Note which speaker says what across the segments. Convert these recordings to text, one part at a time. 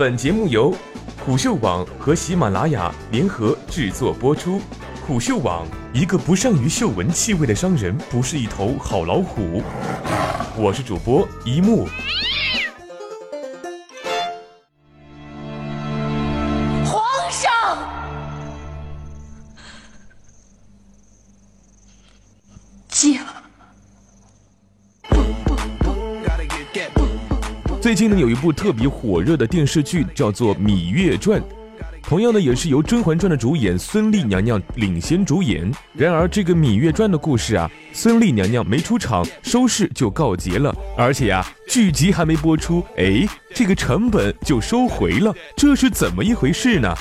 Speaker 1: 本节目由虎嗅网和喜马拉雅联合制作播出。虎嗅网：一个不善于嗅闻气味的商人，不是一头好老虎。我是主播一木。
Speaker 2: 皇上，驾！
Speaker 1: 最近呢，有一部特别火热的电视剧，叫做《芈月传》，同样呢，也是由《甄嬛传》的主演孙俪娘娘领衔主演。然而，这个《芈月传》的故事啊，孙俪娘娘没出场，收视就告捷了，而且呀，剧集还没播出，哎，这个成本就收回了，这是怎么一回事呢？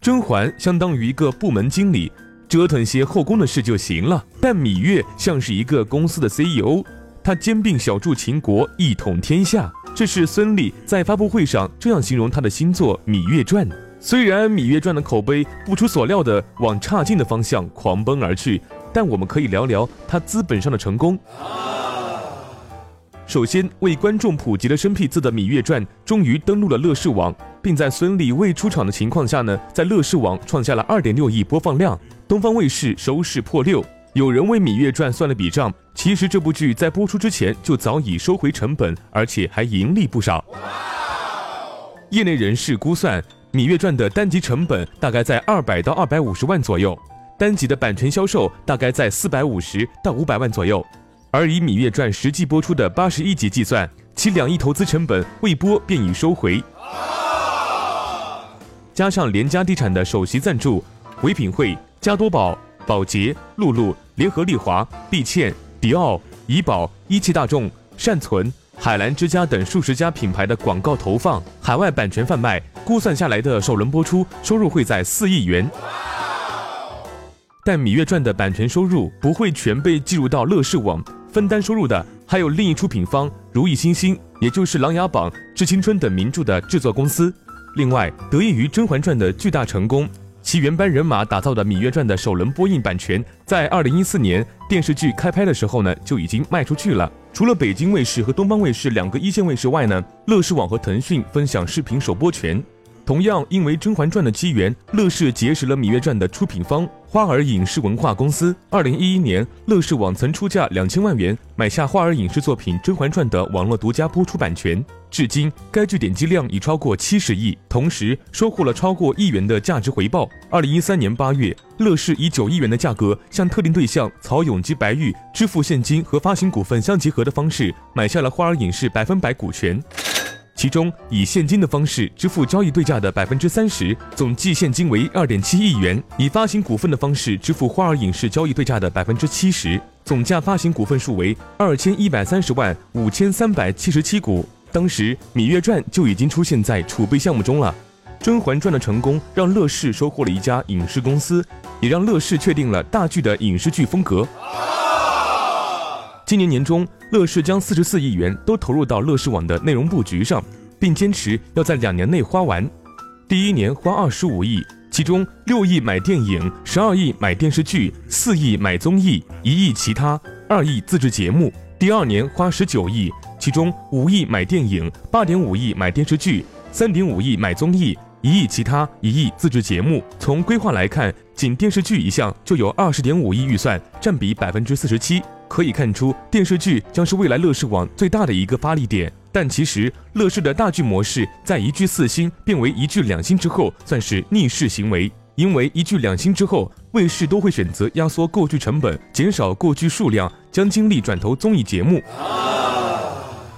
Speaker 1: 甄嬛相当于一个部门经理，折腾些后宫的事就行了，但芈月像是一个公司的 CEO。他兼并小筑秦国，一统天下。这是孙俪在发布会上这样形容他的新作《芈月传》。虽然《芈月传》的口碑不出所料的往差劲的方向狂奔而去，但我们可以聊聊他资本上的成功。首先，为观众普及了生僻字的《芈月传》终于登陆了乐视网，并在孙俪未出场的情况下呢，在乐视网创下了二点六亿播放量，东方卫视收视破六。有人为《芈月传》算了笔账，其实这部剧在播出之前就早已收回成本，而且还盈利不少。业内人士估算，《芈月传》的单集成本大概在二百到二百五十万左右，单集的版权销售大概在四百五十到五百万左右。而以《芈月传》实际播出的八十一集计算，其两亿投资成本未播便已收回。加上联家地产的首席赞助，唯品会、加多宝、宝洁、露露。联合利华、必倩、迪奥、怡宝、一汽大众、善存、海澜之家等数十家品牌的广告投放、海外版权贩卖，估算下来的首轮播出收入会在四亿元。但《芈月传》的版权收入不会全被计入到乐视网，分担收入的还有另一出品方如意新星，也就是《琅琊榜》《致青春》等名著的制作公司。另外，得益于《甄嬛传》的巨大成功。其原班人马打造的《芈月传》的首轮播映版权，在二零一四年电视剧开拍的时候呢，就已经卖出去了。除了北京卫视和东方卫视两个一线卫视外呢，乐视网和腾讯分享视频首播权。同样，因为《甄嬛传》的机缘，乐视结识了《芈月传》的出品方花儿影视文化公司。二零一一年，乐视网曾出价两千万元买下花儿影视作品《甄嬛传》的网络独家播出版权。至今，该剧点击量已超过七十亿，同时收获了超过亿元的价值回报。二零一三年八月，乐视以九亿元的价格向特定对象曹勇及白玉支付现金和发行股份相结合的方式买下了花儿影视百分百股权。其中以现金的方式支付交易对价的百分之三十，总计现金为二点七亿元；以发行股份的方式支付花儿影视交易对价的百分之七十，总价发行股份数为二千一百三十万五千三百七十七股。当时《芈月传》就已经出现在储备项目中了，《甄嬛传》的成功让乐视收获了一家影视公司，也让乐视确定了大剧的影视剧风格。今年年中，乐视将四十四亿元都投入到乐视网的内容布局上，并坚持要在两年内花完。第一年花二十五亿，其中六亿买电影，十二亿买电视剧，四亿买综艺，一亿其他，二亿自制节目。第二年花十九亿，其中五亿买电影，八点五亿买电视剧，三点五亿买综艺，一亿其他，一亿自制节目。从规划来看，仅电视剧一项就有二十点五亿预算，占比百分之四十七。可以看出，电视剧将是未来乐视网最大的一个发力点。但其实，乐视的大剧模式在一剧四星变为一剧两星之后，算是逆势行为。因为一剧两星之后，卫视都会选择压缩购剧成本，减少购剧数量，将精力转投综艺节目。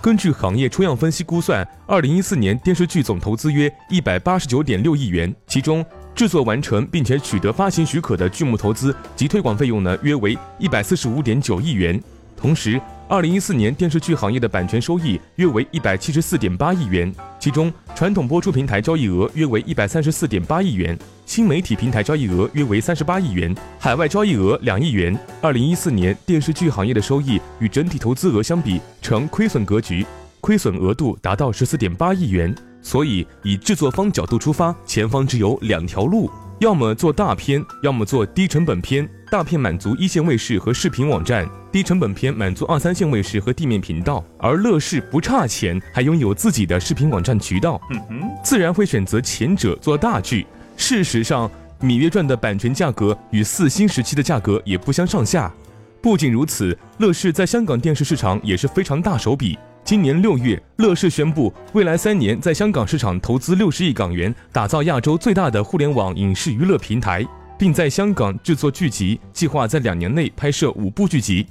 Speaker 1: 根据行业抽样分析估算，二零一四年电视剧总投资约一百八十九点六亿元，其中。制作完成并且取得发行许可的剧目投资及推广费用呢，约为一百四十五点九亿元。同时，二零一四年电视剧行业的版权收益约为一百七十四点八亿元，其中传统播出平台交易额约为一百三十四点八亿元，新媒体平台交易额约为三十八亿元，海外交易额两亿元。二零一四年电视剧行业的收益与整体投资额相比呈亏损格局，亏损额度达到十四点八亿元。所以，以制作方角度出发，前方只有两条路：要么做大片，要么做低成本片。大片满足一线卫视和视频网站，低成本片满足二三线卫视和地面频道，而乐视不差钱，还拥有自己的视频网站渠道，嗯哼自然会选择前者做大剧。事实上，《芈月传》的版权价格与四星时期的价格也不相上下。不仅如此，乐视在香港电视市场也是非常大手笔。今年六月，乐视宣布，未来三年在香港市场投资六十亿港元，打造亚洲最大的互联网影视娱乐平台，并在香港制作剧集，计划在两年内拍摄五部剧集。